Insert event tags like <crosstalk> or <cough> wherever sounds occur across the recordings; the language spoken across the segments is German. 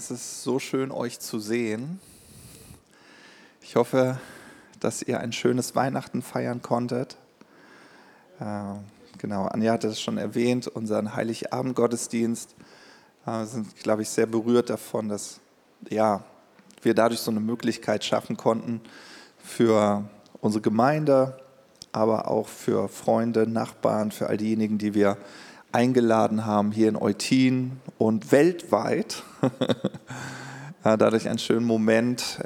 es ist so schön, euch zu sehen. Ich hoffe, dass ihr ein schönes Weihnachten feiern konntet. Äh, genau, Anja hatte es schon erwähnt, unseren Heiligabend-Gottesdienst. Äh, wir sind, glaube ich, sehr berührt davon, dass ja, wir dadurch so eine Möglichkeit schaffen konnten für unsere Gemeinde, aber auch für Freunde, Nachbarn, für all diejenigen, die wir eingeladen haben hier in Eutin und weltweit. <laughs> Dadurch einen schönen Moment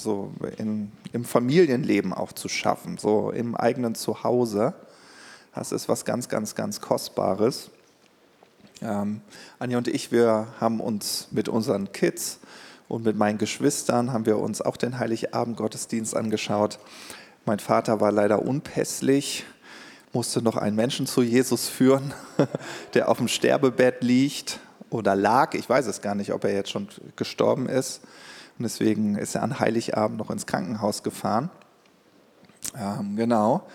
so in, im Familienleben auch zu schaffen, so im eigenen Zuhause. Das ist was ganz, ganz, ganz Kostbares. Ähm, Anja und ich, wir haben uns mit unseren Kids und mit meinen Geschwistern haben wir uns auch den Heiligabend-Gottesdienst angeschaut. Mein Vater war leider unpässlich musste noch einen Menschen zu Jesus führen, <laughs> der auf dem Sterbebett liegt oder lag. Ich weiß es gar nicht, ob er jetzt schon gestorben ist. Und deswegen ist er an Heiligabend noch ins Krankenhaus gefahren. Ähm, genau.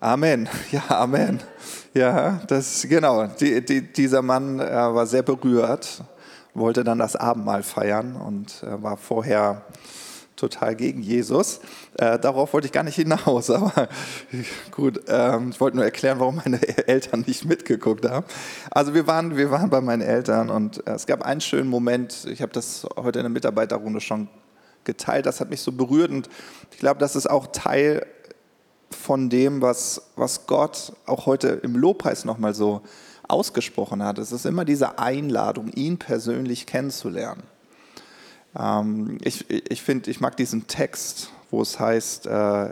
Amen. <laughs> Ja, Amen. Ja, das genau. Die, die, dieser Mann äh, war sehr berührt, wollte dann das Abendmahl feiern und äh, war vorher total gegen Jesus. Äh, darauf wollte ich gar nicht hinaus, <laughs> aber gut, ähm, ich wollte nur erklären, warum meine <laughs> Eltern nicht mitgeguckt haben. Also wir waren, wir waren bei meinen Eltern und äh, es gab einen schönen Moment, ich habe das heute in der Mitarbeiterrunde schon geteilt, das hat mich so berührt und ich glaube, das ist auch Teil von dem, was, was Gott auch heute im Lobpreis nochmal so ausgesprochen hat. Es ist immer diese Einladung, ihn persönlich kennenzulernen. Ähm, ich ich finde, ich mag diesen Text, wo es heißt, äh,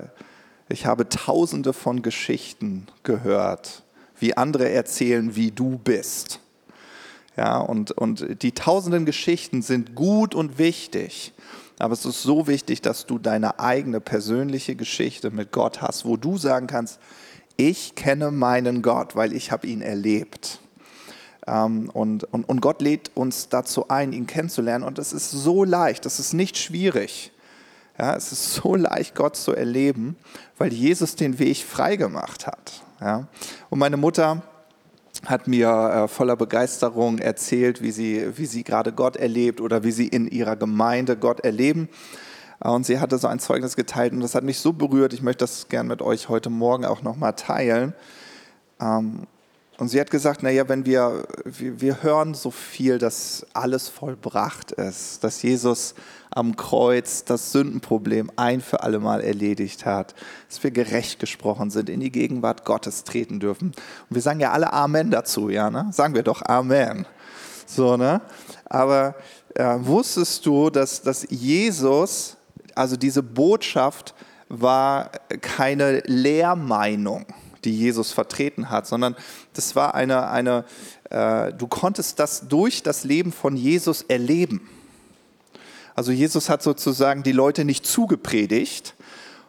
ich habe tausende von Geschichten gehört, wie andere erzählen, wie du bist. Ja, und, und die tausenden Geschichten sind gut und wichtig. Aber es ist so wichtig, dass du deine eigene persönliche Geschichte mit Gott hast, wo du sagen kannst, ich kenne meinen Gott, weil ich habe ihn erlebt. Ähm, und, und, und Gott lädt uns dazu ein, ihn kennenzulernen. Und es ist so leicht, es ist nicht schwierig. Ja, es ist so leicht, Gott zu erleben, weil Jesus den Weg freigemacht hat. Ja. Und meine Mutter hat mir äh, voller Begeisterung erzählt, wie sie, wie sie gerade Gott erlebt oder wie sie in ihrer Gemeinde Gott erleben. Äh, und sie hatte so ein Zeugnis geteilt und das hat mich so berührt. Ich möchte das gerne mit euch heute Morgen auch nochmal teilen. Ähm, und sie hat gesagt, naja, wenn wir, wir, wir hören so viel, dass alles vollbracht ist, dass Jesus am Kreuz das Sündenproblem ein für alle Mal erledigt hat, dass wir gerecht gesprochen sind, in die Gegenwart Gottes treten dürfen. Und wir sagen ja alle Amen dazu, ja, ne? Sagen wir doch Amen. So, ne? Aber äh, wusstest du, dass, dass Jesus, also diese Botschaft war keine Lehrmeinung die Jesus vertreten hat, sondern das war eine, eine äh, du konntest das durch das Leben von Jesus erleben. Also Jesus hat sozusagen die Leute nicht zugepredigt,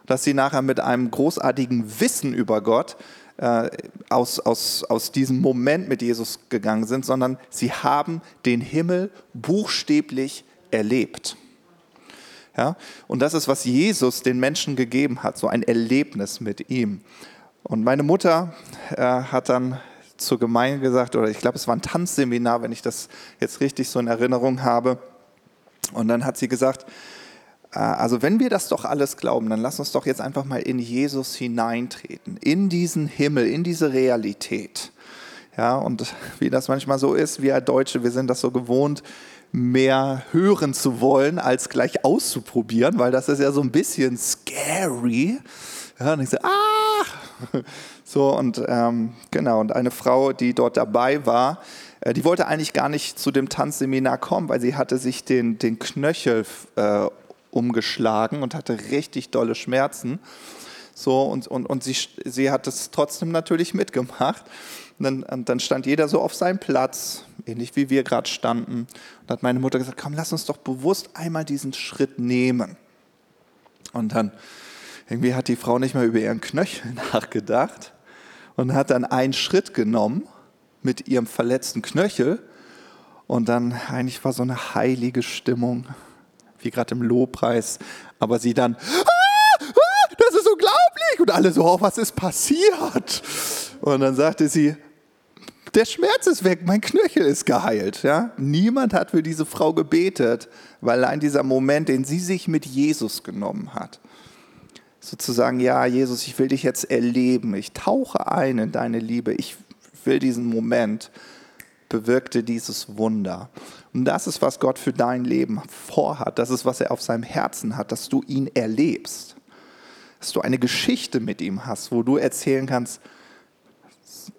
dass sie nachher mit einem großartigen Wissen über Gott äh, aus, aus, aus diesem Moment mit Jesus gegangen sind, sondern sie haben den Himmel buchstäblich erlebt. Ja? Und das ist, was Jesus den Menschen gegeben hat, so ein Erlebnis mit ihm. Und meine Mutter äh, hat dann zur Gemeinde gesagt, oder ich glaube, es war ein Tanzseminar, wenn ich das jetzt richtig so in Erinnerung habe. Und dann hat sie gesagt, äh, also wenn wir das doch alles glauben, dann lass uns doch jetzt einfach mal in Jesus hineintreten, in diesen Himmel, in diese Realität. Ja, und <laughs> wie das manchmal so ist, wir Deutsche, wir sind das so gewohnt, mehr hören zu wollen, als gleich auszuprobieren, weil das ist ja so ein bisschen scary. Ja, und ich so, ah! <laughs> So, und ähm, genau, und eine Frau, die dort dabei war, äh, die wollte eigentlich gar nicht zu dem Tanzseminar kommen, weil sie hatte sich den, den Knöchel äh, umgeschlagen und hatte richtig dolle Schmerzen. So, und, und, und sie, sie hat es trotzdem natürlich mitgemacht. Und dann, und dann stand jeder so auf seinem Platz, ähnlich wie wir gerade standen. Und hat meine Mutter gesagt, komm, lass uns doch bewusst einmal diesen Schritt nehmen. Und dann irgendwie hat die Frau nicht mehr über ihren Knöchel <laughs> nachgedacht und hat dann einen Schritt genommen mit ihrem verletzten Knöchel und dann eigentlich war so eine heilige Stimmung, wie gerade im Lobpreis, aber sie dann, ah, ah, das ist unglaublich und alle so, oh, was ist passiert? Und dann sagte sie, der Schmerz ist weg, mein Knöchel ist geheilt. Ja? Niemand hat für diese Frau gebetet, weil allein dieser Moment, den sie sich mit Jesus genommen hat, sozusagen, ja, Jesus, ich will dich jetzt erleben, ich tauche ein in deine Liebe, ich will diesen Moment, bewirkte dieses Wunder. Und das ist, was Gott für dein Leben vorhat. Das ist, was er auf seinem Herzen hat, dass du ihn erlebst. Dass du eine Geschichte mit ihm hast, wo du erzählen kannst,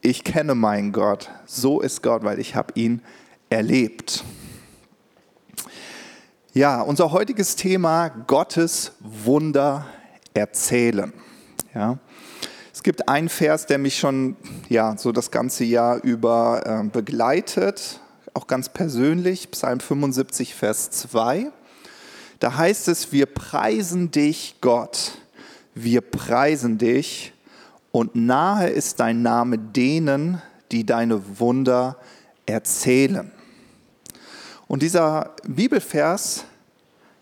ich kenne meinen Gott, so ist Gott, weil ich habe ihn erlebt. Ja, unser heutiges Thema Gottes Wunder erzählen. Ja. Es gibt einen Vers, der mich schon ja, so das ganze Jahr über äh, begleitet, auch ganz persönlich, Psalm 75, Vers 2. Da heißt es, wir preisen dich, Gott, wir preisen dich und nahe ist dein Name denen, die deine Wunder erzählen. Und dieser Bibelvers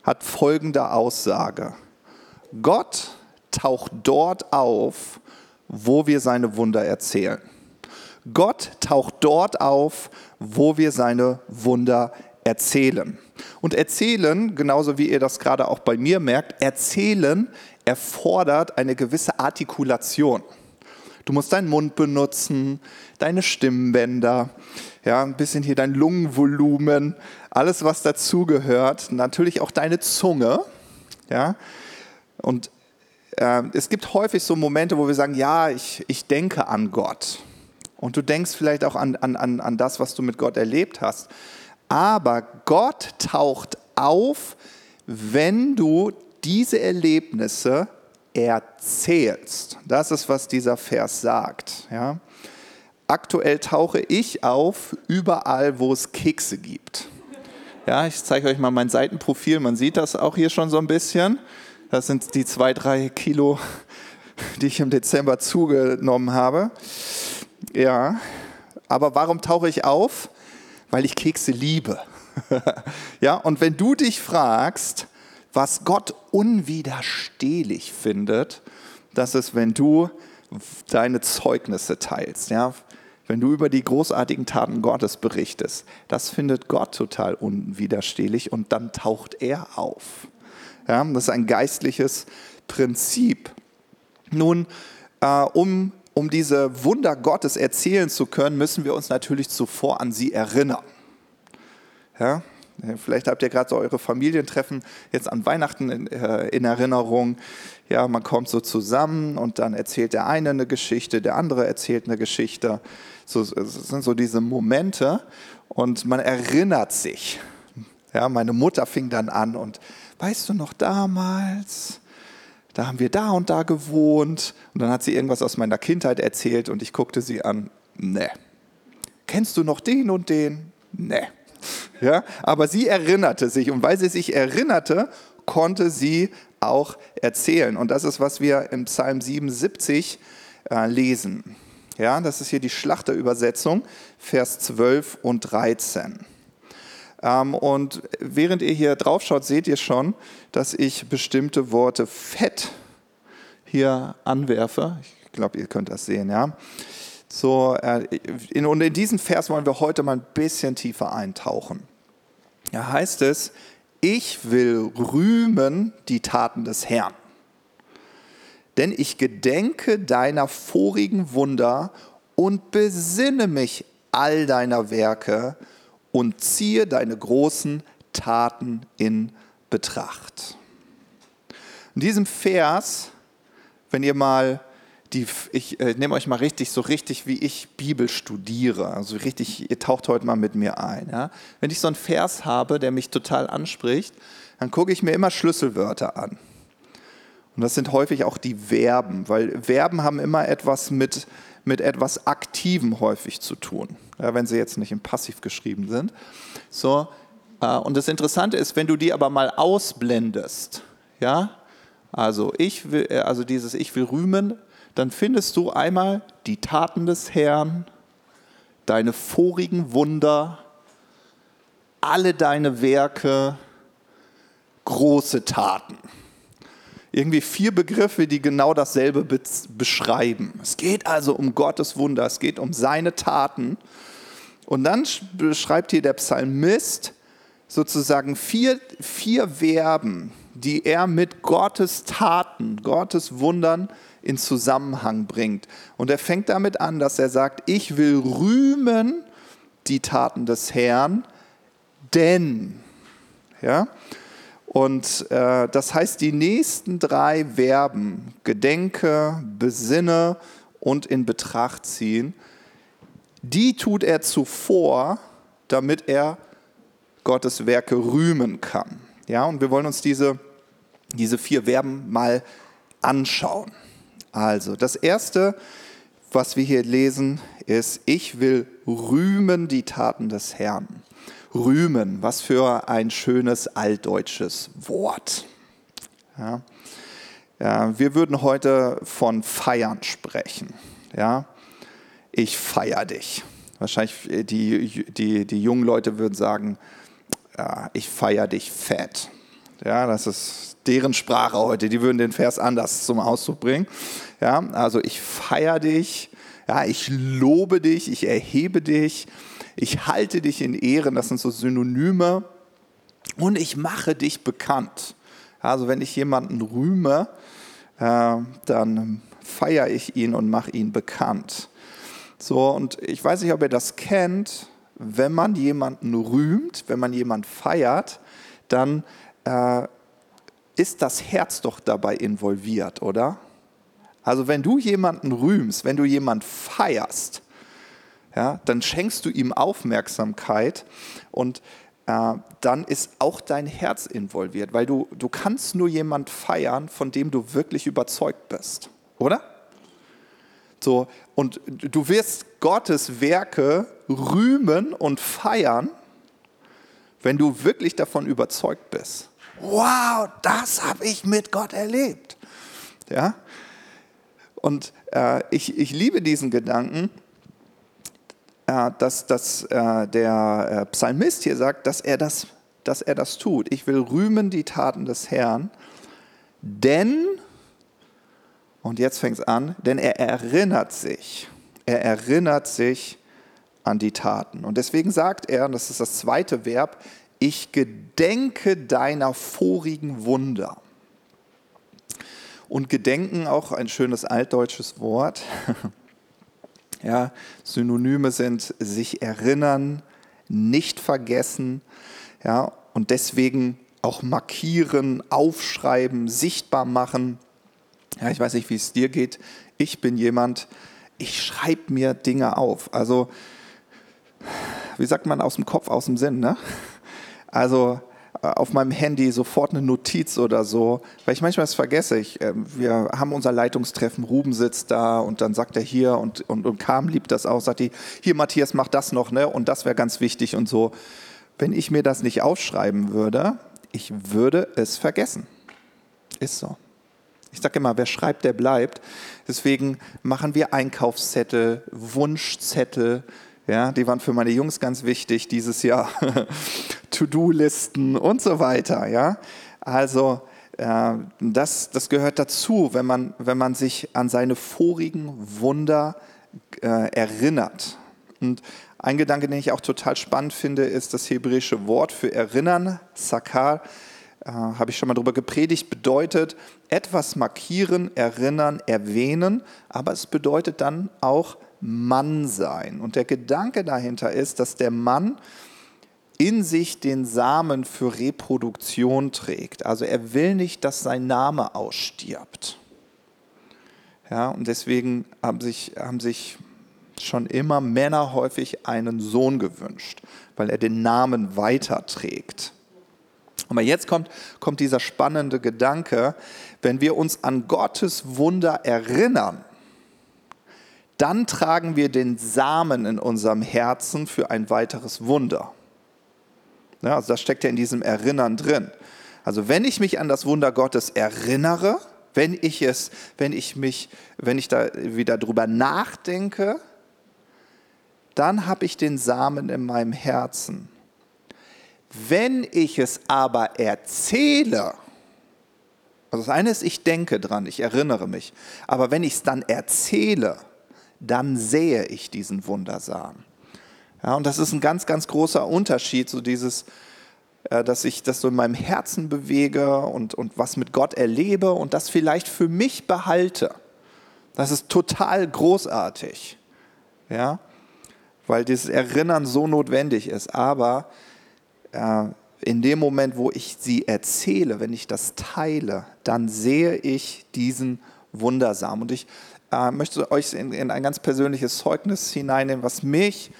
hat folgende Aussage. Gott taucht dort auf, wo wir seine Wunder erzählen. Gott taucht dort auf, wo wir seine Wunder erzählen. Und erzählen, genauso wie ihr das gerade auch bei mir merkt, erzählen erfordert eine gewisse Artikulation. Du musst deinen Mund benutzen, deine Stimmbänder, ja, ein bisschen hier dein Lungenvolumen, alles was dazugehört, natürlich auch deine Zunge, ja. Und äh, es gibt häufig so Momente, wo wir sagen, ja, ich, ich denke an Gott. Und du denkst vielleicht auch an, an, an das, was du mit Gott erlebt hast. Aber Gott taucht auf, wenn du diese Erlebnisse erzählst. Das ist, was dieser Vers sagt. Ja? Aktuell tauche ich auf überall, wo es Kekse gibt. Ja, ich zeige euch mal mein Seitenprofil. Man sieht das auch hier schon so ein bisschen. Das sind die zwei, drei Kilo, die ich im Dezember zugenommen habe. Ja, aber warum tauche ich auf? Weil ich Kekse liebe. <laughs> ja, und wenn du dich fragst, was Gott unwiderstehlich findet, das ist, wenn du deine Zeugnisse teilst, ja, wenn du über die großartigen Taten Gottes berichtest. Das findet Gott total unwiderstehlich und dann taucht er auf. Ja, das ist ein geistliches Prinzip. Nun, äh, um, um diese Wunder Gottes erzählen zu können, müssen wir uns natürlich zuvor an sie erinnern. Ja, Vielleicht habt ihr gerade so eure Familientreffen jetzt an Weihnachten in, äh, in, Erinnerung. Ja, man kommt so zusammen und dann erzählt der eine eine Geschichte, der andere erzählt eine Geschichte. So, es sind so diese Momente und man erinnert sich. Ja, meine Mutter fing dann an und weißt du noch damals? Da haben wir da und da gewohnt. Und dann hat sie irgendwas aus meiner Kindheit erzählt und ich guckte sie an. Ne. Kennst du noch den und den? Ne. Ja, aber sie erinnerte sich und weil sie sich erinnerte, konnte sie auch erzählen. Und das ist, was wir im Psalm 77 äh, lesen. Ja, das ist hier die Schlachterübersetzung, Vers 12 und 13. Ähm, und während ihr hier drauf schaut, seht ihr schon, dass ich bestimmte Worte fett hier anwerfe. Ich glaube, ihr könnt das sehen, ja. So, äh, in, und in diesen Vers wollen wir heute mal ein bisschen tiefer eintauchen. Da heißt es, ich will rühmen die Taten des Herrn. Denn ich gedenke deiner vorigen Wunder und besinne mich all deiner Werke und ziehe deine großen Taten in Betracht. In diesem Vers, wenn ihr mal die, ich äh, nehme euch mal richtig, so richtig, wie ich Bibel studiere. Also richtig, ihr taucht heute mal mit mir ein. Ja? Wenn ich so einen Vers habe, der mich total anspricht, dann gucke ich mir immer Schlüsselwörter an. Und das sind häufig auch die Verben, weil Verben haben immer etwas mit, mit etwas Aktivem häufig zu tun, ja, wenn sie jetzt nicht im Passiv geschrieben sind. So, äh, und das Interessante ist, wenn du die aber mal ausblendest, ja, also ich will, äh, also dieses Ich will rühmen, dann findest du einmal die Taten des Herrn, deine vorigen Wunder, alle deine Werke, große Taten. Irgendwie vier Begriffe, die genau dasselbe be beschreiben. Es geht also um Gottes Wunder, es geht um seine Taten. Und dann beschreibt hier der Psalmist sozusagen vier, vier Verben, die er mit Gottes Taten, Gottes Wundern in Zusammenhang bringt. Und er fängt damit an, dass er sagt, ich will rühmen die Taten des Herrn, denn. Ja? Und äh, das heißt, die nächsten drei Verben, gedenke, besinne und in Betracht ziehen, die tut er zuvor, damit er Gottes Werke rühmen kann. Ja, und wir wollen uns diese, diese vier Verben mal anschauen. Also, das erste, was wir hier lesen, ist, ich will rühmen die Taten des Herrn. Rühmen, was für ein schönes altdeutsches Wort. Ja. Ja, wir würden heute von Feiern sprechen. Ja. Ich feiere dich. Wahrscheinlich äh, die, die, die jungen Leute würden sagen, ja, ich feiere dich fett. Ja, das ist deren Sprache heute. Die würden den Vers anders zum Ausdruck bringen. Ja, also ich feiere dich, ja, ich lobe dich, ich erhebe dich, ich halte dich in Ehren, das sind so Synonyme. Und ich mache dich bekannt. Also wenn ich jemanden rühme, äh, dann feiere ich ihn und mache ihn bekannt. So, und ich weiß nicht, ob ihr das kennt, wenn man jemanden rühmt, wenn man jemanden feiert, dann äh, ist das Herz doch dabei involviert, oder? Also wenn du jemanden rühmst, wenn du jemanden feierst, ja, dann schenkst du ihm Aufmerksamkeit und äh, dann ist auch dein Herz involviert, weil du, du kannst nur jemanden feiern, von dem du wirklich überzeugt bist, oder? So, und du wirst Gottes Werke rühmen und feiern, wenn du wirklich davon überzeugt bist. Wow, das habe ich mit Gott erlebt. Ja? Und äh, ich, ich liebe diesen Gedanken, dass, dass äh, der äh, Psalmist hier sagt, dass er, das, dass er das tut. Ich will rühmen die Taten des Herrn, denn, und jetzt fängt es an, denn er erinnert sich, er erinnert sich an die Taten. Und deswegen sagt er, und das ist das zweite Verb, ich gedenke deiner vorigen Wunder. Und Gedenken, auch ein schönes altdeutsches Wort. <laughs> Ja, Synonyme sind sich erinnern, nicht vergessen. Ja, und deswegen auch markieren, aufschreiben, sichtbar machen. Ja, ich weiß nicht, wie es dir geht. Ich bin jemand, ich schreibe mir Dinge auf. Also, wie sagt man, aus dem Kopf, aus dem Sinn. Ne? Also auf meinem Handy sofort eine Notiz oder so, weil ich manchmal das vergesse. Ich, äh, wir haben unser Leitungstreffen, Ruben sitzt da und dann sagt er hier und, und, und Kam liebt das auch, sagt die, hier Matthias, mach das noch, ne? Und das wäre ganz wichtig und so. Wenn ich mir das nicht aufschreiben würde, ich würde es vergessen. Ist so. Ich sage immer, wer schreibt, der bleibt. Deswegen machen wir Einkaufszettel, Wunschzettel, ja, die waren für meine Jungs ganz wichtig dieses Jahr. <laughs> To-Do-Listen und so weiter. Ja, also äh, das, das gehört dazu, wenn man, wenn man sich an seine vorigen Wunder äh, erinnert. Und ein Gedanke, den ich auch total spannend finde, ist das hebräische Wort für erinnern, Sakar. Äh, Habe ich schon mal darüber gepredigt, bedeutet etwas markieren, erinnern, erwähnen, aber es bedeutet dann auch Mann sein. Und der Gedanke dahinter ist, dass der Mann in sich den Samen für Reproduktion trägt. Also er will nicht, dass sein Name ausstirbt. Ja, und deswegen haben sich, haben sich schon immer Männer häufig einen Sohn gewünscht, weil er den Namen weiterträgt. Aber jetzt kommt, kommt dieser spannende Gedanke, wenn wir uns an Gottes Wunder erinnern, dann tragen wir den Samen in unserem Herzen für ein weiteres Wunder. Ja, also das steckt ja in diesem Erinnern drin. Also wenn ich mich an das Wunder Gottes erinnere, wenn ich es, wenn ich mich, wenn ich da wieder drüber nachdenke, dann habe ich den Samen in meinem Herzen. Wenn ich es aber erzähle, Also das eine ist, ich denke dran, ich erinnere mich. Aber wenn ich es dann erzähle, dann sehe ich diesen Wundersamen. Ja, und das ist ein ganz, ganz großer Unterschied, so dieses, äh, dass ich das so in meinem Herzen bewege und, und was mit Gott erlebe und das vielleicht für mich behalte. Das ist total großartig. Ja, weil dieses Erinnern so notwendig ist. Aber äh, in dem Moment, wo ich sie erzähle, wenn ich das teile, dann sehe ich diesen Wundersamen. Und ich äh, möchte euch in, in, ein ganz persönliches Zeugnis hineinnehmen, was mich,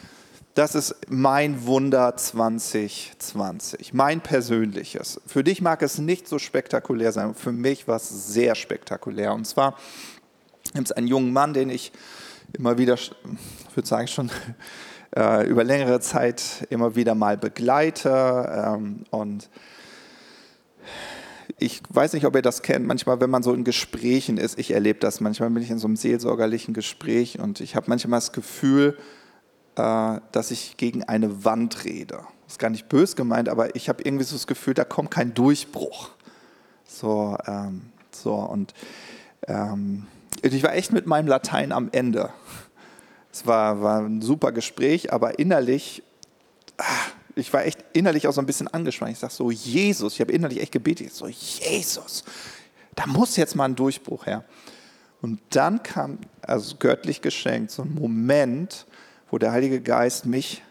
das ist mein Wunder 2020, mein persönliches. Für dich mag es nicht so spektakulär sein, für mich war es sehr spektakulär. Und zwar gibt es einen jungen Mann, den ich immer wieder, ich würde sagen schon, <laughs> äh, über längere Zeit immer wieder mal begleite. Ähm, und ich weiß nicht, ob ihr das kennt, manchmal, wenn man so in Gesprächen ist, ich erlebe das, manchmal bin ich in so einem seelsorgerlichen Gespräch und ich habe manchmal das Gefühl, äh, dass ich gegen eine Wand rede. Das ist gar nicht bös gemeint, aber ich habe irgendwie so das Gefühl, da kommt kein Durchbruch. So, ähm, so und ähm, ich war echt mit meinem Latein am Ende. Es war, war ein super Gespräch, aber innerlich, ah, ich war echt innerlich auch so ein bisschen angespannt. Ich sage so, Jesus, ich habe innerlich echt gebetet, so, Jesus, da muss jetzt mal ein Durchbruch her. Und dann kam, also göttlich geschenkt, so ein Moment, wo der Heilige Geist mich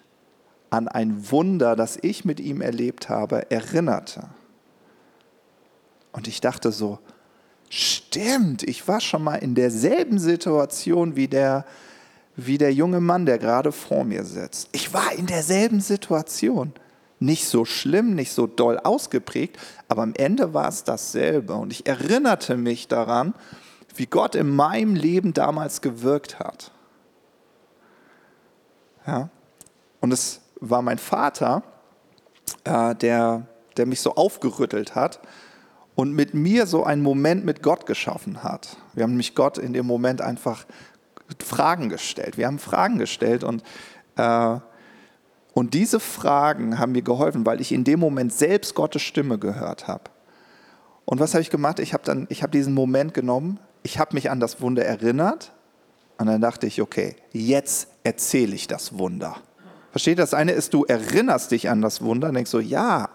an ein Wunder, das ich mit ihm erlebt habe, erinnerte. Und ich dachte so, stimmt, ich war schon mal in derselben Situation wie der, wie der junge Mann, der gerade vor mir sitzt. Ich war in derselben Situation. Nicht so schlimm, nicht so doll ausgeprägt, aber am Ende war es dasselbe. Und ich erinnerte mich daran, wie Gott in meinem Leben damals gewirkt hat. Ja? Und es war mein Vater, äh, der, der mich so aufgerüttelt hat und mit mir so einen Moment mit Gott geschaffen hat. Wir haben nämlich Gott in dem Moment einfach Fragen gestellt. Wir haben Fragen gestellt und, äh, und diese Fragen haben mir geholfen, weil ich in dem Moment selbst Gottes Stimme gehört habe. Und was habe ich gemacht? Ich habe dann, diesen Moment genommen, ich habe mich an das Wunder erinnert und dann dachte ich, okay, jetzt erzähle ich das Wunder. Versteht? Das eine ist, du erinnerst dich an das Wunder und denkst so, ja.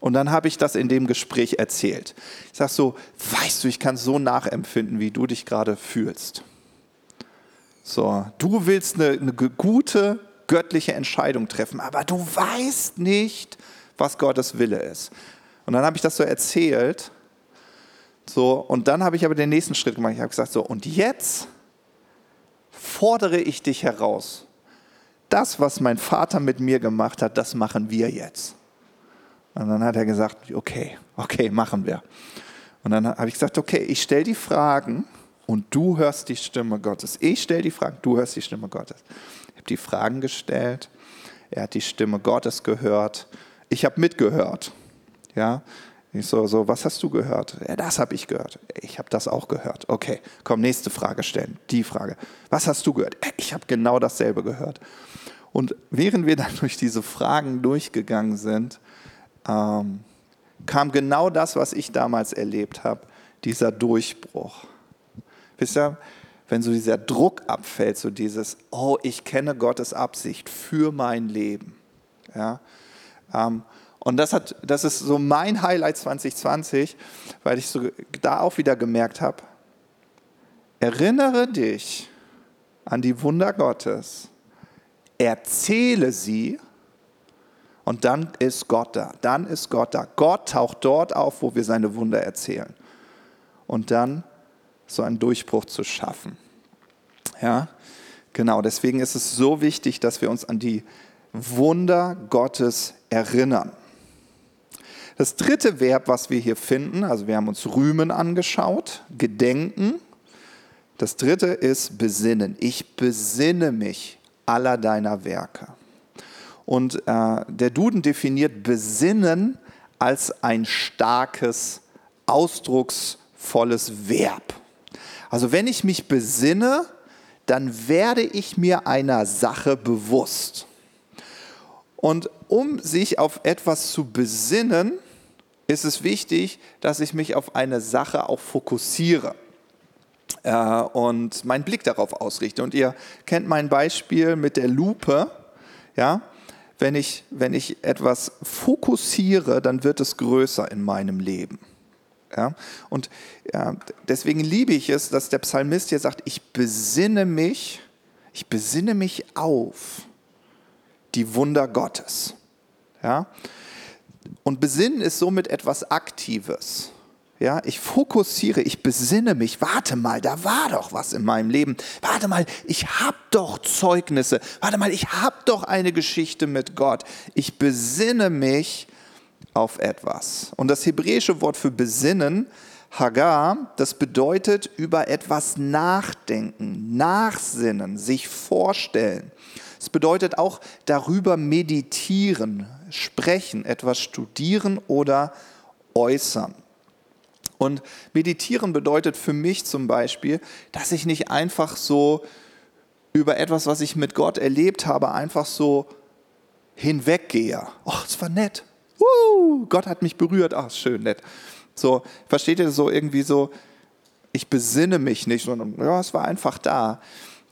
Und dann habe ich das in dem Gespräch erzählt. Ich sage so, weißt du, ich kann so nachempfinden, wie du dich gerade fühlst. So, du willst eine, eine gute göttliche Entscheidung treffen, aber du weißt nicht, was Gottes Wille ist. Und dann habe ich das so erzählt. So, und dann habe ich aber den nächsten Schritt gemacht. Ich habe gesagt, so, und jetzt fordere ich dich heraus. Das, was mein Vater mit mir gemacht hat, das machen wir jetzt. Und dann hat er gesagt, okay, okay, machen wir. Und dann habe ich gesagt, okay, ich stelle die Fragen und du hörst die Stimme Gottes. Ich stelle die Fragen, du hörst die Stimme Gottes. Ich habe die Fragen gestellt, er hat die Stimme Gottes gehört, ich habe mitgehört. Ja, ich so, so, was hast du gehört? Ja, das habe ich gehört. Ich habe das auch gehört. Okay, komm, nächste Frage stellen. Die Frage. Was hast du gehört? Ich habe genau dasselbe gehört. Und während wir <laughs> dann durch diese Fragen durchgegangen sind, ähm, kam genau das, was ich damals erlebt habe, dieser Durchbruch. Wisst ihr, wenn so dieser Druck abfällt, so dieses, oh, ich kenne Gottes Absicht für mein Leben. Ja? Ähm, und das, hat, das ist so mein Highlight 2020, weil ich so da auch wieder gemerkt habe, erinnere dich an die Wunder Gottes, erzähle sie und dann ist Gott da. Dann ist Gott da. Gott taucht dort auf, wo wir seine Wunder erzählen. Und dann so einen Durchbruch zu schaffen. Ja, genau. Deswegen ist es so wichtig, dass wir uns an die Wunder Gottes erinnern. Das dritte Verb, was wir hier finden, also wir haben uns rühmen angeschaut, gedenken. Das dritte ist besinnen. Ich besinne mich aller deiner Werke. Und äh, der Duden definiert besinnen als ein starkes, ausdrucksvolles Verb. Also wenn ich mich besinne, dann werde ich mir einer Sache bewusst. Und um sich auf etwas zu besinnen, ist es wichtig, dass ich mich auf eine Sache auch fokussiere äh, und meinen Blick darauf ausrichte. Und ihr kennt mein Beispiel mit der Lupe. Ja? Wenn, ich, wenn ich etwas fokussiere, dann wird es größer in meinem Leben. Ja? Und ja, deswegen liebe ich es, dass der Psalmist hier sagt, ich besinne mich, ich besinne mich auf die Wunder Gottes. Ja? Und besinnen ist somit etwas Aktives. Ja, ich fokussiere, ich besinne mich. Warte mal, da war doch was in meinem Leben. Warte mal, ich habe doch Zeugnisse. Warte mal, ich habe doch eine Geschichte mit Gott. Ich besinne mich auf etwas. Und das hebräische Wort für besinnen, Hagar, das bedeutet über etwas nachdenken, nachsinnen, sich vorstellen. Es bedeutet auch darüber meditieren, sprechen, etwas studieren oder äußern. Und meditieren bedeutet für mich zum Beispiel, dass ich nicht einfach so über etwas, was ich mit Gott erlebt habe, einfach so hinweggehe. Oh, es war nett. Uh, Gott hat mich berührt. Ach, schön, nett. So, versteht ihr so irgendwie so, ich besinne mich nicht, sondern ja, es war einfach da.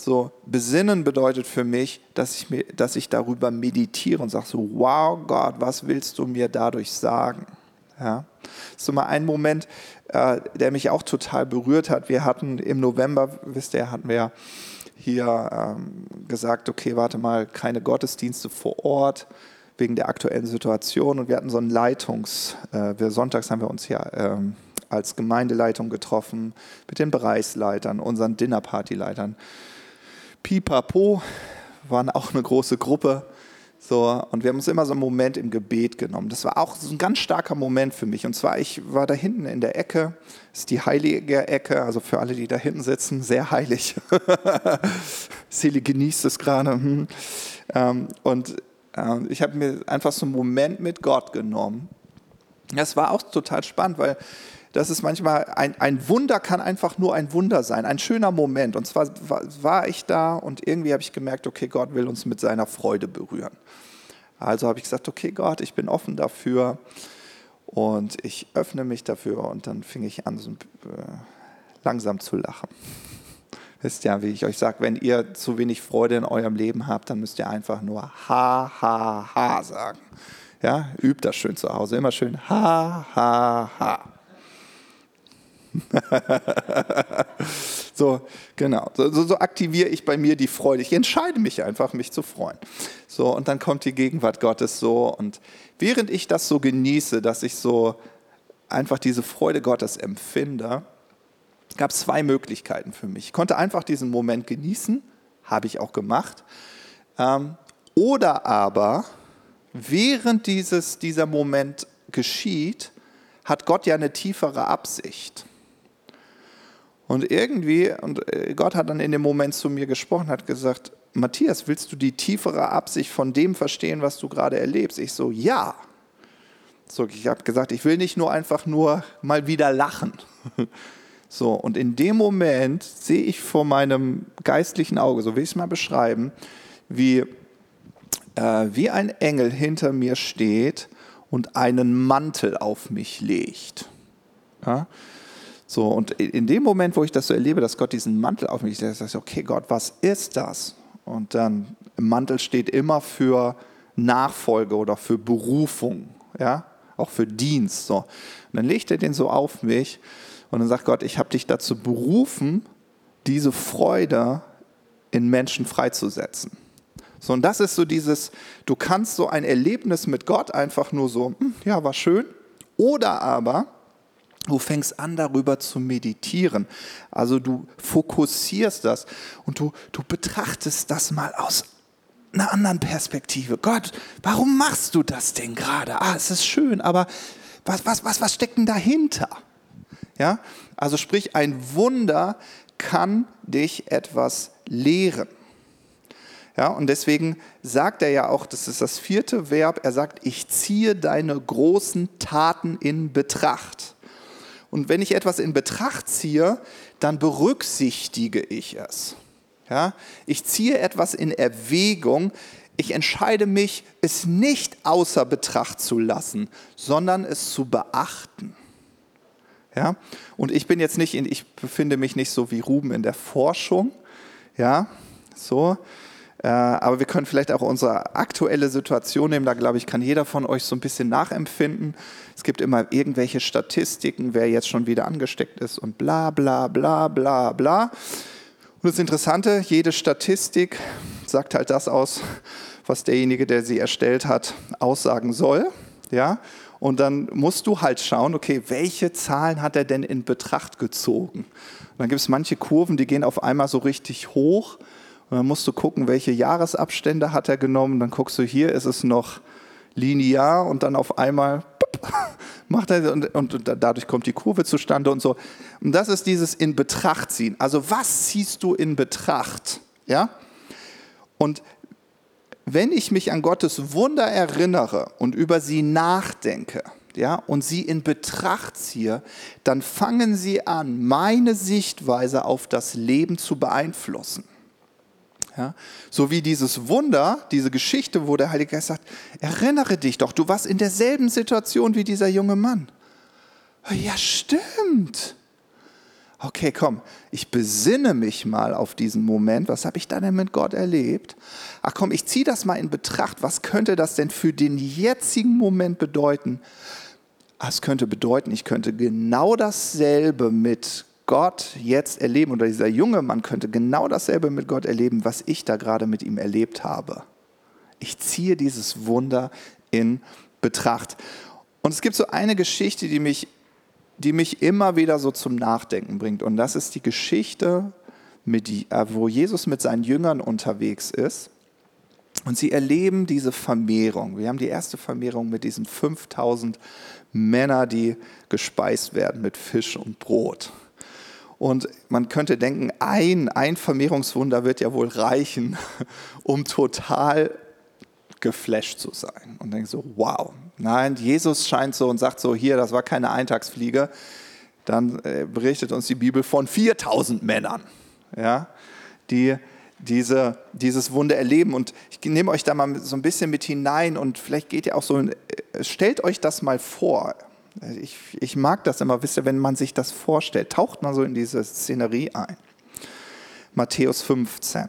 So, besinnen bedeutet für mich, dass ich, mir, dass ich darüber meditiere und sage so, wow Gott, was willst du mir dadurch sagen? Ja. Das ist so mal ein Moment, äh, der mich auch total berührt hat. Wir hatten im November, wisst ihr, hatten wir hier ähm, gesagt, okay, warte mal, keine Gottesdienste vor Ort wegen der aktuellen Situation. Und wir hatten so ein Leitungs, äh, wir, sonntags haben wir uns hier ähm, als Gemeindeleitung getroffen mit den Bereichsleitern, unseren Dinnerpartyleitern. Pipapo, waren auch eine große Gruppe. So, und wir haben uns immer so einen Moment im Gebet genommen. Das war auch so ein ganz starker Moment für mich. Und zwar, ich war da hinten in der Ecke, das ist die heilige Ecke, also für alle, die da hinten sitzen, sehr heilig. <laughs> Seele genießt es gerade. Hm. Ähm, und ähm, ich habe mir einfach so einen Moment mit Gott genommen. Das war auch total spannend, weil das ist manchmal, ein, ein Wunder kann einfach nur ein Wunder sein, ein schöner Moment. Und zwar war, war ich da und irgendwie habe ich gemerkt, okay, Gott will uns mit seiner Freude berühren. Also habe ich gesagt, okay, Gott, ich bin offen dafür und ich öffne mich dafür und dann fing ich an, so, äh, langsam zu lachen. <laughs> Wisst ja, wie ich euch sage, wenn ihr zu wenig Freude in eurem Leben habt, dann müsst ihr einfach nur ha, ha, ha sagen. Ja, übt das schön zu Hause, immer schön ha, ha, ha. <laughs> so, genau. So, so, aktiviere ich bei mir die Freude. Ich entscheide mich einfach, mich zu freuen. So, und dann kommt die Gegenwart Gottes so. Und während ich das so genieße, dass ich so einfach diese Freude Gottes empfinde, gab es zwei Möglichkeiten für mich. Ich konnte einfach diesen Moment genießen, habe ich auch gemacht. Ähm, oder aber, während dieses, dieser Moment geschieht, hat Gott ja eine tiefere Absicht. Und irgendwie, und äh, Gott hat dann in dem Moment zu mir gesprochen, hat gesagt, Matthias, willst du die tiefere Absicht von dem verstehen, was du gerade erlebst? Ich so, ja. So, ich habe gesagt, ich will nicht nur einfach nur mal wieder lachen. <laughs> So, und in dem Moment sehe ich vor meinem geistlichen Auge, so will ich es mal beschreiben, wie, äh, wie ein Engel hinter mir steht und einen Mantel auf mich legt. Ja? So, und in dem Moment, wo ich das so erlebe, dass Gott diesen Mantel auf mich legt, sage ich, okay, Gott, was ist das? Und dann im Mantel steht immer für Nachfolge oder für Berufung, ja, auch für Dienst. So. Und dann legt er den so auf mich und dann sagt Gott, ich habe dich dazu berufen, diese Freude in Menschen freizusetzen. So, und das ist so dieses, du kannst so ein Erlebnis mit Gott einfach nur so, hm, ja, war schön. Oder aber, Du fängst an, darüber zu meditieren. Also du fokussierst das und du, du betrachtest das mal aus einer anderen Perspektive. Gott, warum machst du das denn gerade? Ah, es ist schön, aber was, was, was, was steckt denn dahinter? Ja? Also sprich, ein Wunder kann dich etwas lehren. Ja, und deswegen sagt er ja auch, das ist das vierte Verb, er sagt, ich ziehe deine großen Taten in Betracht. Und wenn ich etwas in Betracht ziehe, dann berücksichtige ich es. Ja? Ich ziehe etwas in Erwägung. ich entscheide mich, es nicht außer Betracht zu lassen, sondern es zu beachten. Ja? Und ich bin jetzt nicht in, ich befinde mich nicht so wie Ruben in der Forschung, ja, so, aber wir können vielleicht auch unsere aktuelle Situation nehmen. Da glaube ich, kann jeder von euch so ein bisschen nachempfinden. Es gibt immer irgendwelche Statistiken, wer jetzt schon wieder angesteckt ist und bla bla bla bla bla. Und das Interessante, jede Statistik sagt halt das aus, was derjenige, der sie erstellt hat, aussagen soll. Ja? Und dann musst du halt schauen, okay, welche Zahlen hat er denn in Betracht gezogen? Und dann gibt es manche Kurven, die gehen auf einmal so richtig hoch. Und dann musst du gucken, welche Jahresabstände hat er genommen. Dann guckst du, hier ist es noch linear und dann auf einmal <laughs> macht er und, und, und, dadurch kommt die Kurve zustande und so. Und das ist dieses in Betracht ziehen. Also was ziehst du in Betracht? Ja? Und wenn ich mich an Gottes Wunder erinnere und über sie nachdenke, ja, und sie in Betracht ziehe, dann fangen sie an, meine Sichtweise auf das Leben zu beeinflussen. Ja, so wie dieses Wunder, diese Geschichte, wo der Heilige Geist sagt, erinnere dich doch, du warst in derselben Situation wie dieser junge Mann. Ja, stimmt. Okay, komm, ich besinne mich mal auf diesen Moment. Was habe ich da denn mit Gott erlebt? Ach komm, ich ziehe das mal in Betracht. Was könnte das denn für den jetzigen Moment bedeuten? Ah, es könnte bedeuten, ich könnte genau dasselbe mit Gott jetzt erleben oder dieser junge Mann könnte genau dasselbe mit Gott erleben, was ich da gerade mit ihm erlebt habe. Ich ziehe dieses Wunder in Betracht. Und es gibt so eine Geschichte, die mich, die mich immer wieder so zum Nachdenken bringt. Und das ist die Geschichte, mit, äh, wo Jesus mit seinen Jüngern unterwegs ist. Und sie erleben diese Vermehrung. Wir haben die erste Vermehrung mit diesen 5000 Männern, die gespeist werden mit Fisch und Brot. Und man könnte denken, ein, ein Vermehrungswunder wird ja wohl reichen, <laughs> um total geflasht zu sein. Und denkt so, wow. Nein, Jesus scheint so und sagt so, hier, das war keine Eintagsfliege. Dann äh, berichtet uns die Bibel von 4000 Männern, ja, die diese, dieses Wunder erleben. Und ich nehme euch da mal so ein bisschen mit hinein und vielleicht geht ihr auch so, äh, stellt euch das mal vor. Ich, ich mag das immer, wisst ihr, wenn man sich das vorstellt, taucht man so in diese Szenerie ein. Matthäus 15.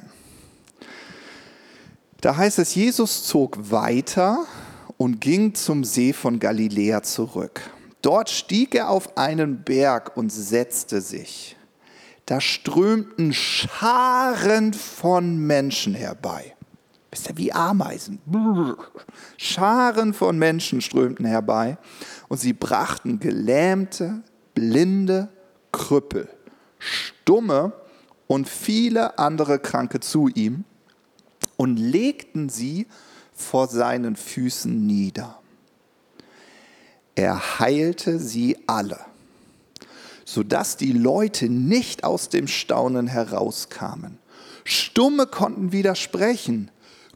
Da heißt es, Jesus zog weiter und ging zum See von Galiläa zurück. Dort stieg er auf einen Berg und setzte sich. Da strömten Scharen von Menschen herbei. Bist ja wie Ameisen. Scharen von Menschen strömten herbei und sie brachten Gelähmte, Blinde, Krüppel, Stumme und viele andere Kranke zu ihm und legten sie vor seinen Füßen nieder. Er heilte sie alle, sodass die Leute nicht aus dem Staunen herauskamen. Stumme konnten widersprechen,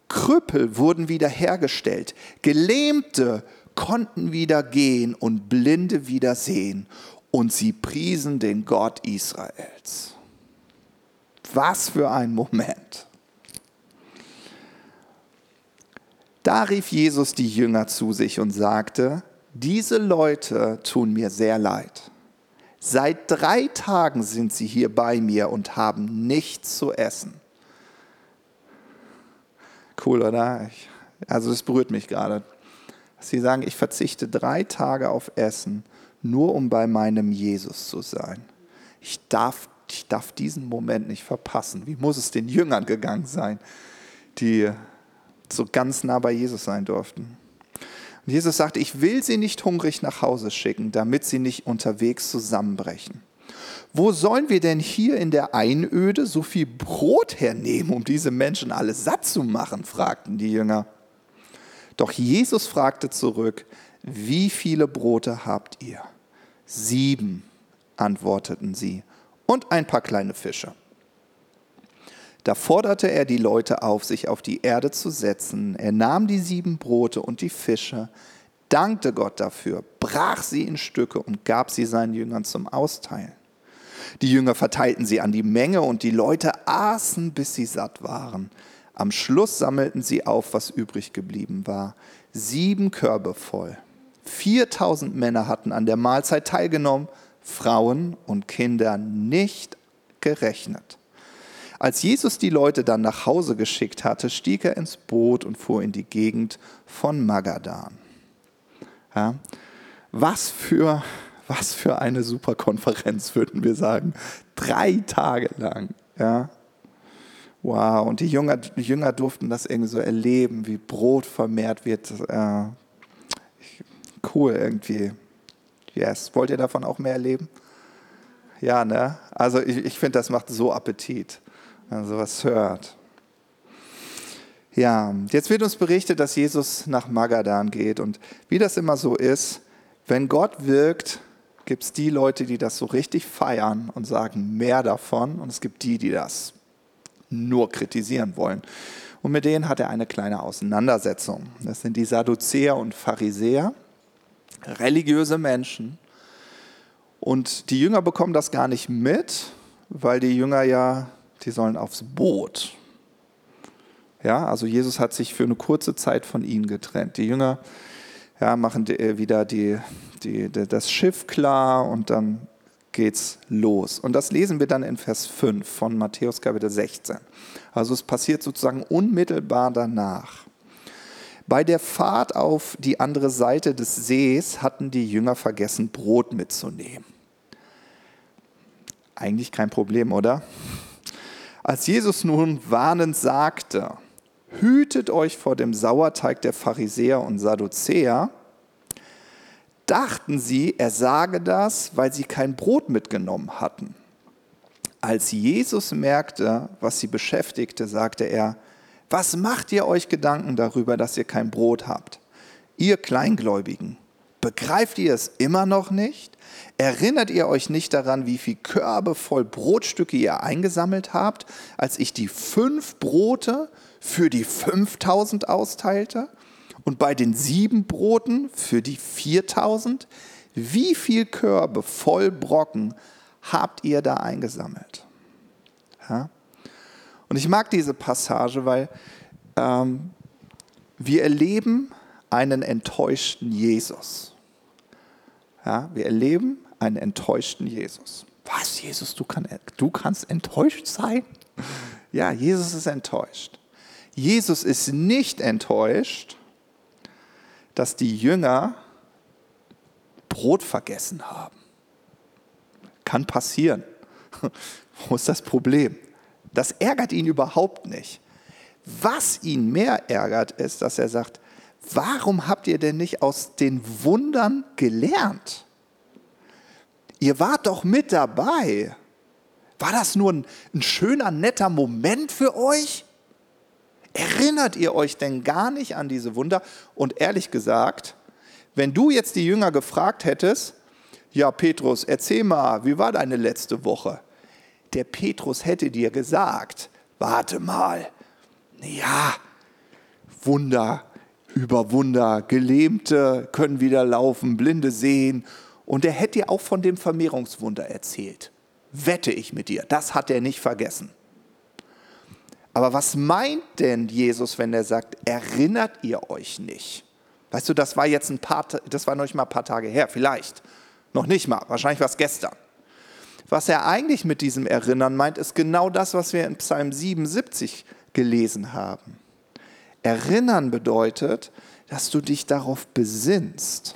Krüppel wurden wiederhergestellt, Gelähmte konnten wieder gehen und Blinde wieder sehen und sie priesen den Gott Israels. Was für ein Moment. Da rief Jesus die Jünger zu sich und sagte, diese Leute tun mir sehr leid. Seit drei Tagen sind sie hier bei mir und haben nichts zu essen. Cool, oder? also es berührt mich gerade. Sie sagen, ich verzichte drei Tage auf Essen, nur um bei meinem Jesus zu sein. Ich darf, ich darf diesen Moment nicht verpassen. Wie muss es den Jüngern gegangen sein, die so ganz nah bei Jesus sein durften? Und Jesus sagte, ich will sie nicht hungrig nach Hause schicken, damit sie nicht unterwegs zusammenbrechen. Wo sollen wir denn hier in der Einöde so viel Brot hernehmen, um diese Menschen alle satt zu machen? fragten die Jünger. Doch Jesus fragte zurück, wie viele Brote habt ihr? Sieben, antworteten sie, und ein paar kleine Fische. Da forderte er die Leute auf, sich auf die Erde zu setzen. Er nahm die sieben Brote und die Fische, dankte Gott dafür, brach sie in Stücke und gab sie seinen Jüngern zum Austeilen. Die Jünger verteilten sie an die Menge und die Leute aßen, bis sie satt waren. Am Schluss sammelten sie auf, was übrig geblieben war. Sieben Körbe voll. 4000 Männer hatten an der Mahlzeit teilgenommen, Frauen und Kinder nicht gerechnet. Als Jesus die Leute dann nach Hause geschickt hatte, stieg er ins Boot und fuhr in die Gegend von Magadan. Ja, was, für, was für eine super Konferenz, <laughs> würden wir sagen. Drei Tage lang. Ja. Wow, und die Jünger, die Jünger durften das irgendwie so erleben, wie Brot vermehrt wird. Äh, cool irgendwie. Yes. Wollt ihr davon auch mehr erleben? Ja, ne? Also ich, ich finde, das macht so Appetit wenn man sowas hört. Ja, jetzt wird uns berichtet, dass Jesus nach Magadan geht. Und wie das immer so ist, wenn Gott wirkt, gibt es die Leute, die das so richtig feiern und sagen mehr davon. Und es gibt die, die das nur kritisieren wollen. Und mit denen hat er eine kleine Auseinandersetzung. Das sind die Sadduzäer und Pharisäer, religiöse Menschen. Und die Jünger bekommen das gar nicht mit, weil die Jünger ja die sollen aufs Boot. Ja, also Jesus hat sich für eine kurze Zeit von ihnen getrennt. Die Jünger ja, machen äh, wieder die, die, das Schiff klar und dann geht's los. Und das lesen wir dann in Vers 5 von Matthäus Kapitel 16. Also es passiert sozusagen unmittelbar danach. Bei der Fahrt auf die andere Seite des Sees hatten die Jünger vergessen, Brot mitzunehmen. Eigentlich kein Problem, oder? Als Jesus nun warnend sagte, hütet euch vor dem Sauerteig der Pharisäer und Sadduzäer, dachten sie, er sage das, weil sie kein Brot mitgenommen hatten. Als Jesus merkte, was sie beschäftigte, sagte er, was macht ihr euch Gedanken darüber, dass ihr kein Brot habt? Ihr Kleingläubigen, begreift ihr es immer noch nicht? Erinnert ihr euch nicht daran, wie viel Körbe voll Brotstücke ihr eingesammelt habt, als ich die fünf Brote für die 5000 austeilte? Und bei den sieben Broten für die 4000? Wie viel Körbe voll Brocken habt ihr da eingesammelt? Ja? Und ich mag diese Passage, weil ähm, wir erleben einen enttäuschten Jesus. Ja, wir erleben einen enttäuschten Jesus. Was, Jesus, du, kann, du kannst enttäuscht sein? Ja, Jesus ist enttäuscht. Jesus ist nicht enttäuscht, dass die Jünger Brot vergessen haben. Kann passieren. <laughs> Wo ist das Problem? Das ärgert ihn überhaupt nicht. Was ihn mehr ärgert, ist, dass er sagt, warum habt ihr denn nicht aus den Wundern gelernt? Ihr wart doch mit dabei. War das nur ein, ein schöner, netter Moment für euch? Erinnert ihr euch denn gar nicht an diese Wunder? Und ehrlich gesagt, wenn du jetzt die Jünger gefragt hättest, ja Petrus, erzähl mal, wie war deine letzte Woche? Der Petrus hätte dir gesagt, warte mal, ja, Wunder über Wunder, Gelähmte können wieder laufen, Blinde sehen und er hätte dir auch von dem Vermehrungswunder erzählt. Wette ich mit dir, das hat er nicht vergessen. Aber was meint denn Jesus, wenn er sagt, erinnert ihr euch nicht? Weißt du, das war jetzt ein paar, das war noch nicht mal ein paar Tage her, vielleicht. Noch nicht mal, wahrscheinlich war es gestern. Was er eigentlich mit diesem Erinnern meint, ist genau das, was wir in Psalm 77 gelesen haben. Erinnern bedeutet, dass du dich darauf besinnst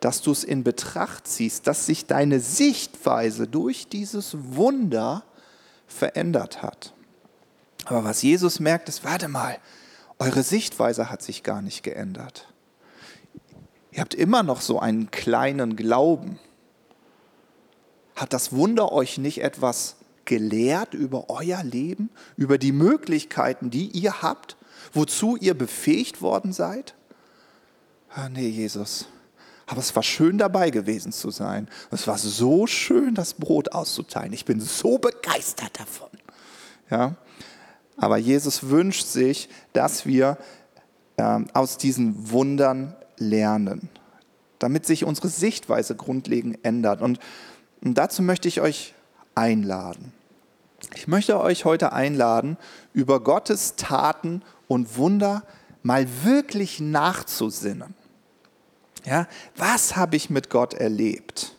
dass du es in Betracht ziehst, dass sich deine Sichtweise durch dieses Wunder verändert hat. Aber was Jesus merkt, ist, warte mal, eure Sichtweise hat sich gar nicht geändert. Ihr habt immer noch so einen kleinen Glauben. Hat das Wunder euch nicht etwas gelehrt über euer Leben, über die Möglichkeiten, die ihr habt, wozu ihr befähigt worden seid? Ah, nee, Jesus, aber es war schön dabei gewesen zu sein. Es war so schön, das Brot auszuteilen. Ich bin so begeistert davon. Ja? Aber Jesus wünscht sich, dass wir äh, aus diesen Wundern lernen, damit sich unsere Sichtweise grundlegend ändert. Und, und dazu möchte ich euch einladen. Ich möchte euch heute einladen, über Gottes Taten und Wunder mal wirklich nachzusinnen. Ja, was habe ich mit Gott erlebt?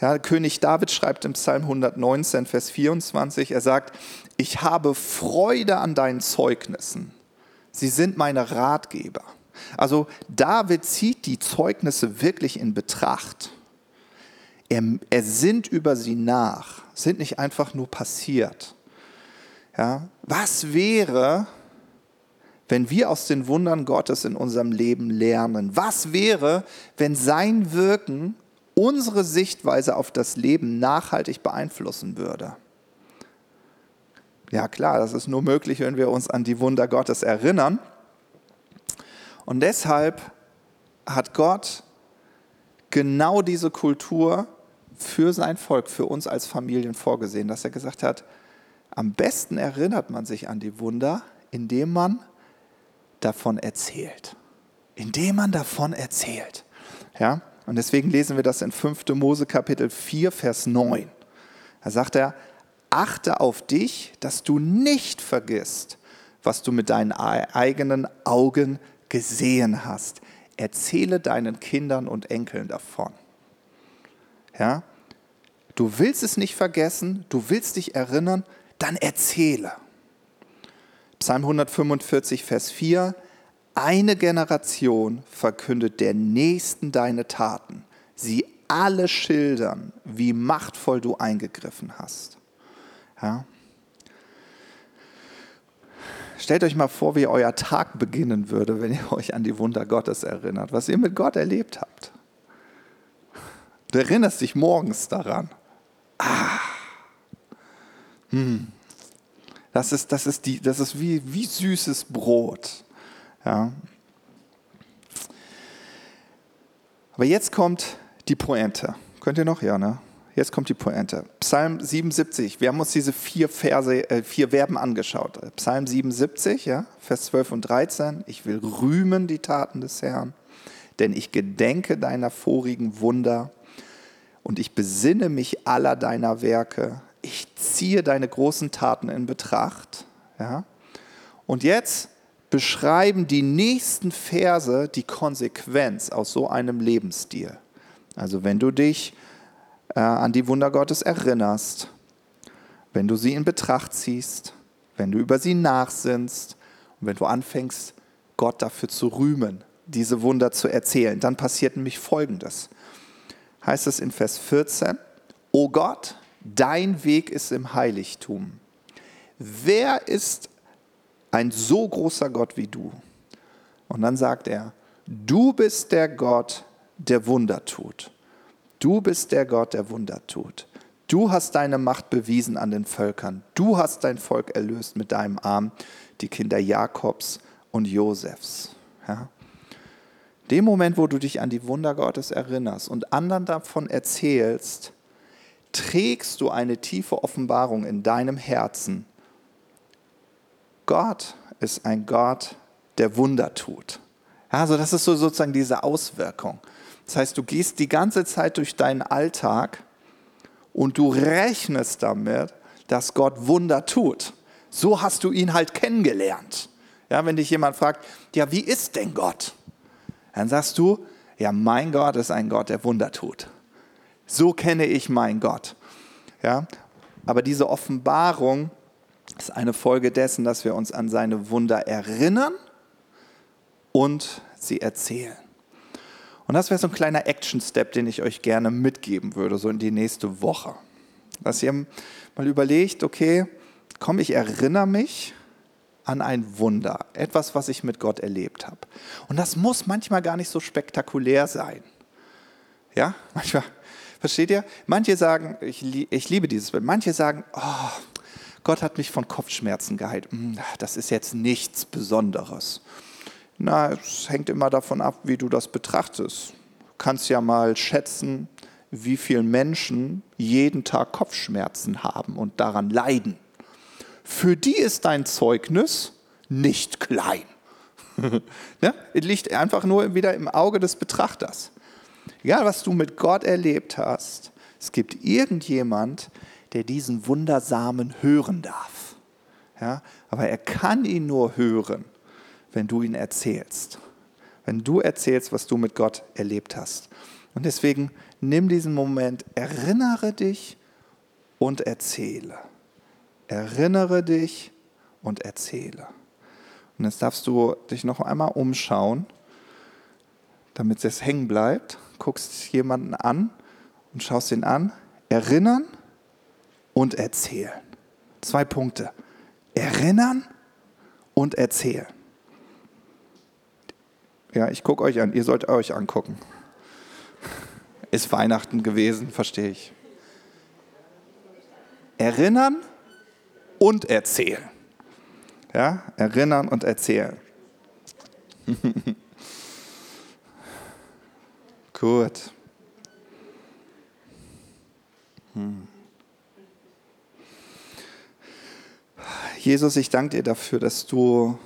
Ja, König David schreibt im Psalm 119, Vers 24, er sagt, ich habe Freude an deinen Zeugnissen. Sie sind meine Ratgeber. Also David zieht die Zeugnisse wirklich in Betracht. Er, er sinnt über sie nach, sind nicht einfach nur passiert. Ja, was wäre, wenn wir aus den Wundern Gottes in unserem Leben lernen? Was wäre, wenn sein Wirken unsere Sichtweise auf das Leben nachhaltig beeinflussen würde? Ja klar, das ist nur möglich, wenn wir uns an die Wunder Gottes erinnern. Und deshalb hat Gott genau diese Kultur für sein Volk, für uns als Familien vorgesehen, dass er gesagt hat, am besten erinnert man sich an die Wunder, indem man davon erzählt. Indem man davon erzählt. Ja? Und deswegen lesen wir das in 5. Mose Kapitel 4, Vers 9. Da sagt er, achte auf dich, dass du nicht vergisst, was du mit deinen eigenen Augen gesehen hast. Erzähle deinen Kindern und Enkeln davon. Ja? Du willst es nicht vergessen, du willst dich erinnern, dann erzähle. Psalm 145, Vers 4. Eine Generation verkündet der Nächsten deine Taten. Sie alle schildern, wie machtvoll du eingegriffen hast. Ja? Stellt euch mal vor, wie euer Tag beginnen würde, wenn ihr euch an die Wunder Gottes erinnert, was ihr mit Gott erlebt habt. Du erinnerst dich morgens daran. Ah. Hm. Das ist, das ist, die, das ist wie, wie süßes Brot. Ja. Aber jetzt kommt die Pointe. Könnt ihr noch? Ja, ne? Jetzt kommt die Pointe. Psalm 77. Wir haben uns diese vier Verse, äh, vier Verben angeschaut. Psalm 77, ja, Vers 12 und 13. Ich will rühmen die Taten des Herrn, denn ich gedenke deiner vorigen Wunder und ich besinne mich aller deiner Werke. Ich ziehe deine großen Taten in Betracht. Ja. Und jetzt beschreiben die nächsten Verse die Konsequenz aus so einem Lebensstil. Also wenn du dich äh, an die Wunder Gottes erinnerst, wenn du sie in Betracht ziehst, wenn du über sie nachsinnst und wenn du anfängst, Gott dafür zu rühmen, diese Wunder zu erzählen, dann passiert nämlich Folgendes. Heißt es in Vers 14, O Gott, dein Weg ist im Heiligtum. Wer ist ein so großer Gott wie du? Und dann sagt er, du bist der Gott, der Wunder tut. Du bist der Gott, der Wunder tut. Du hast deine Macht bewiesen an den Völkern. Du hast dein Volk erlöst mit deinem Arm, die Kinder Jakobs und Josefs. Ja? Dem Moment, wo du dich an die Wunder Gottes erinnerst und anderen davon erzählst, trägst du eine tiefe Offenbarung in deinem Herzen. Gott ist ein Gott, der Wunder tut. Also das ist so sozusagen diese Auswirkung. Das heißt, du gehst die ganze Zeit durch deinen Alltag und du rechnest damit, dass Gott Wunder tut. So hast du ihn halt kennengelernt. Ja, wenn dich jemand fragt, ja, wie ist denn Gott? Dann sagst du, ja, mein Gott ist ein Gott, der Wunder tut. So kenne ich meinen Gott. Ja, aber diese Offenbarung ist eine Folge dessen, dass wir uns an seine Wunder erinnern und sie erzählen. Und das wäre so ein kleiner Action-Step, den ich euch gerne mitgeben würde, so in die nächste Woche. Dass ihr mal überlegt, okay, komm, ich erinnere mich an ein Wunder, etwas, was ich mit Gott erlebt habe. Und das muss manchmal gar nicht so spektakulär sein. Ja, manchmal, versteht ihr? Manche sagen, ich, ich liebe dieses Bild, manche sagen, oh, Gott hat mich von Kopfschmerzen geheilt. Hm, das ist jetzt nichts Besonderes. Na, es hängt immer davon ab, wie du das betrachtest. Du kannst ja mal schätzen, wie viele Menschen jeden Tag Kopfschmerzen haben und daran leiden. Für die ist dein Zeugnis nicht klein. ja? <laughs> Es liegt einfach nur wieder im Auge des Betrachters. Egal, was du mit Gott erlebt hast, es gibt irgendjemand, der diesen Wundersamen hören darf. Ja? Aber er kann ihn nur hören, wenn du ihn erzählst. Wenn du erzählst, was du mit Gott erlebt hast. Und deswegen nimm diesen Moment, erinnere dich und erzähle. Erinnere dich und erzähle. Und jetzt darfst du dich noch einmal umschauen, damit es hängen bleibt. Guckst jemanden an und schaust ihn an. Erinnern und erzählen. Zwei Punkte. Erinnern und erzählen. Ja, ich gucke euch an. Ihr sollt euch angucken. Ist Weihnachten gewesen, verstehe ich. Erinnern und erzählen. Ja, erinnern und erzählen. <laughs> Gut. Hm. Jesus, ich danke dir dafür, dass du,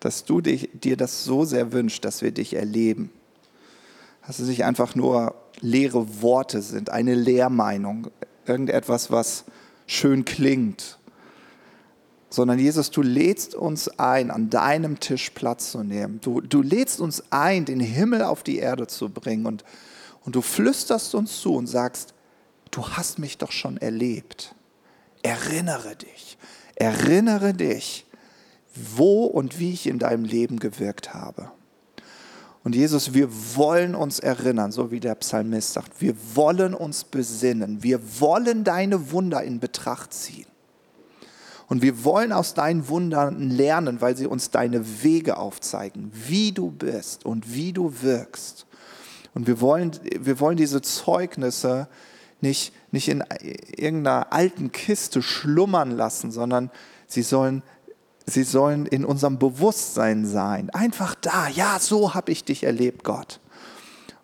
dass du dich, dir das so sehr wünschst, dass wir dich erleben. Dass es nicht einfach nur leere Worte sind, eine Lehrmeinung, irgendetwas, was schön klingt, sondern Jesus, du lädst uns ein, an deinem Tisch Platz zu nehmen. Du, du lädst uns ein, den Himmel auf die Erde zu bringen und, und du flüsterst uns zu und sagst, du hast mich doch schon erlebt. Erinnere dich, erinnere dich, wo und wie ich in deinem Leben gewirkt habe. Und Jesus, wir wollen uns erinnern, so wie der Psalmist sagt, wir wollen uns besinnen, wir wollen deine Wunder in Betracht ziehen. Und wir wollen aus deinen Wundern lernen, weil sie uns deine Wege aufzeigen, wie du bist und wie du wirkst. Und wir wollen, wir wollen diese Zeugnisse nicht, nicht in irgendeiner alten Kiste schlummern lassen, sondern sie sollen sie sollen in unserem Bewusstsein sein. Einfach da, ja, so habe ich dich erlebt, Gott.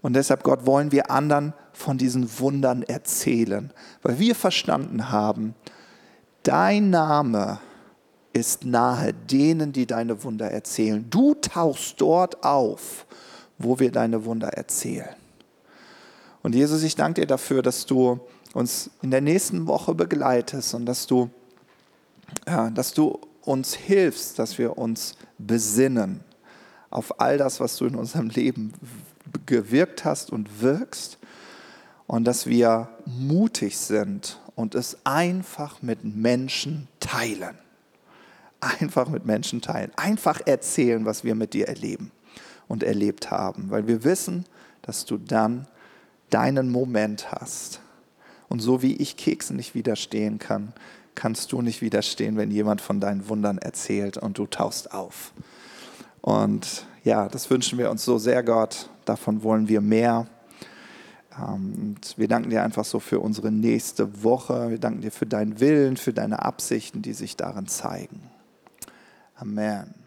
Und deshalb, Gott, wollen wir anderen von diesen Wundern erzählen, weil wir verstanden haben, dein Name ist nahe denen, die deine Wunder erzählen. Du tauchst dort auf, wo wir deine Wunder erzählen. Und Jesus, ich danke dir dafür, dass du uns in der nächsten Woche begleitest und dass du, ja, dass du uns hilfst, dass wir uns besinnen auf all das, was du in unserem Leben gewirkt hast und wirkst und dass wir mutig sind und es einfach mit Menschen teilen. Einfach mit Menschen teilen. Einfach erzählen, was wir mit dir erleben und erlebt haben, weil wir wissen, dass du dann deinen Moment hast. Und so wie ich Keksen nicht widerstehen kann, kannst du nicht widerstehen, wenn jemand von deinen Wundern erzählt und du tauchst auf. Und ja, das wünschen wir uns so sehr, Gott. Davon wollen wir mehr. Ähm, und wir danken dir einfach so für unsere nächste Woche. Wir danken dir für deinen Willen, für deine Absichten, die sich darin zeigen. Amen.